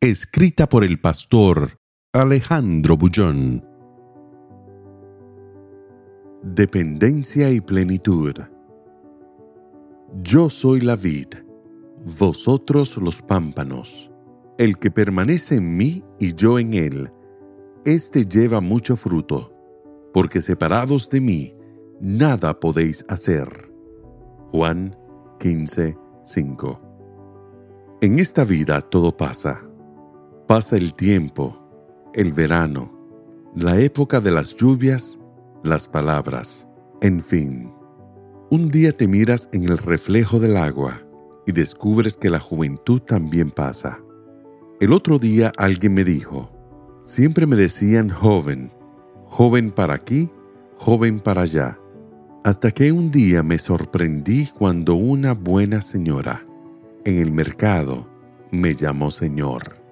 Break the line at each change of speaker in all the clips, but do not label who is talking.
Escrita por el pastor Alejandro Bullón. Dependencia y plenitud. Yo soy la vid, vosotros los pámpanos. El que permanece en mí y yo en él, éste lleva mucho fruto, porque separados de mí, nada podéis hacer. Juan 15, 5. En esta vida todo pasa. Pasa el tiempo, el verano, la época de las lluvias, las palabras, en fin. Un día te miras en el reflejo del agua y descubres que la juventud también pasa. El otro día alguien me dijo, siempre me decían joven, joven para aquí, joven para allá, hasta que un día me sorprendí cuando una buena señora, en el mercado me llamó Señor.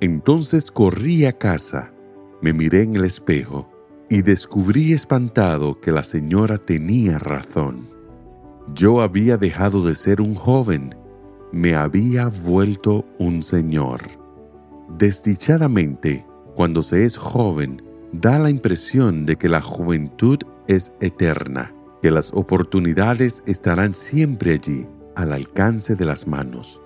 Entonces corrí a casa, me miré en el espejo y descubrí espantado que la señora tenía razón. Yo había dejado de ser un joven, me había vuelto un señor. Desdichadamente, cuando se es joven, da la impresión de que la juventud es eterna, que las oportunidades estarán siempre allí, al alcance de las manos.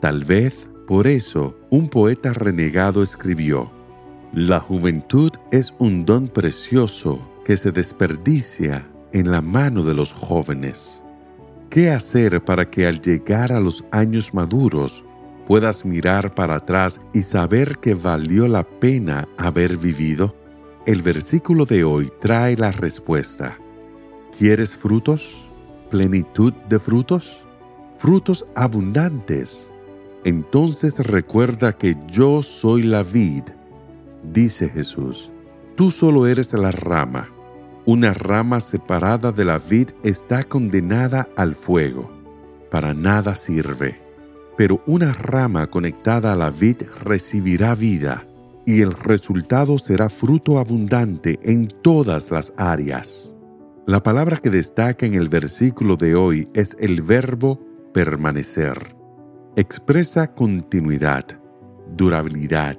Tal vez por eso un poeta renegado escribió, La juventud es un don precioso que se desperdicia en la mano de los jóvenes. ¿Qué hacer para que al llegar a los años maduros puedas mirar para atrás y saber que valió la pena haber vivido? El versículo de hoy trae la respuesta. ¿Quieres frutos? ¿Plenitud de frutos? frutos abundantes. Entonces recuerda que yo soy la vid, dice Jesús. Tú solo eres la rama. Una rama separada de la vid está condenada al fuego. Para nada sirve. Pero una rama conectada a la vid recibirá vida y el resultado será fruto abundante en todas las áreas. La palabra que destaca en el versículo de hoy es el verbo permanecer. Expresa continuidad, durabilidad,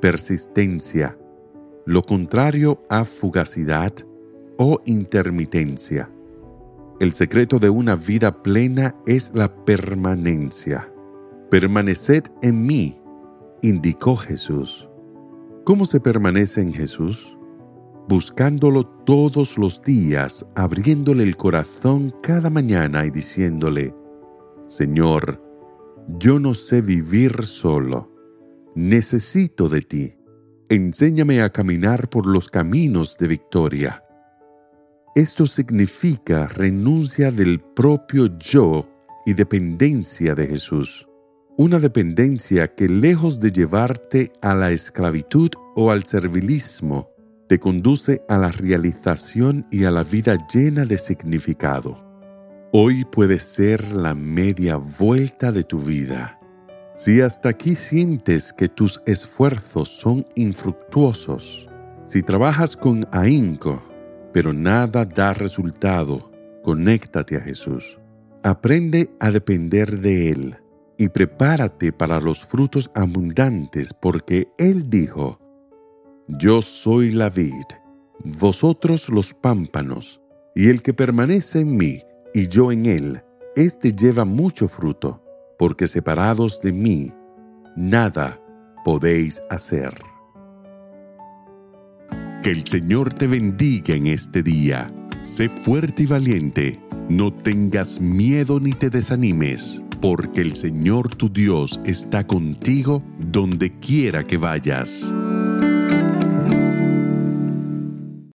persistencia, lo contrario a fugacidad o intermitencia. El secreto de una vida plena es la permanencia. Permaneced en mí, indicó Jesús. ¿Cómo se permanece en Jesús? Buscándolo todos los días, abriéndole el corazón cada mañana y diciéndole, Señor, yo no sé vivir solo. Necesito de ti. Enséñame a caminar por los caminos de victoria. Esto significa renuncia del propio yo y dependencia de Jesús. Una dependencia que lejos de llevarte a la esclavitud o al servilismo, te conduce a la realización y a la vida llena de significado. Hoy puede ser la media vuelta de tu vida. Si hasta aquí sientes que tus esfuerzos son infructuosos, si trabajas con ahínco, pero nada da resultado, conéctate a Jesús. Aprende a depender de Él y prepárate para los frutos abundantes porque Él dijo, Yo soy la vid, vosotros los pámpanos, y el que permanece en mí, y yo en él, éste lleva mucho fruto, porque separados de mí, nada podéis hacer. Que el Señor te bendiga en este día. Sé fuerte y valiente. No tengas miedo ni te desanimes, porque el Señor tu Dios está contigo donde quiera que vayas.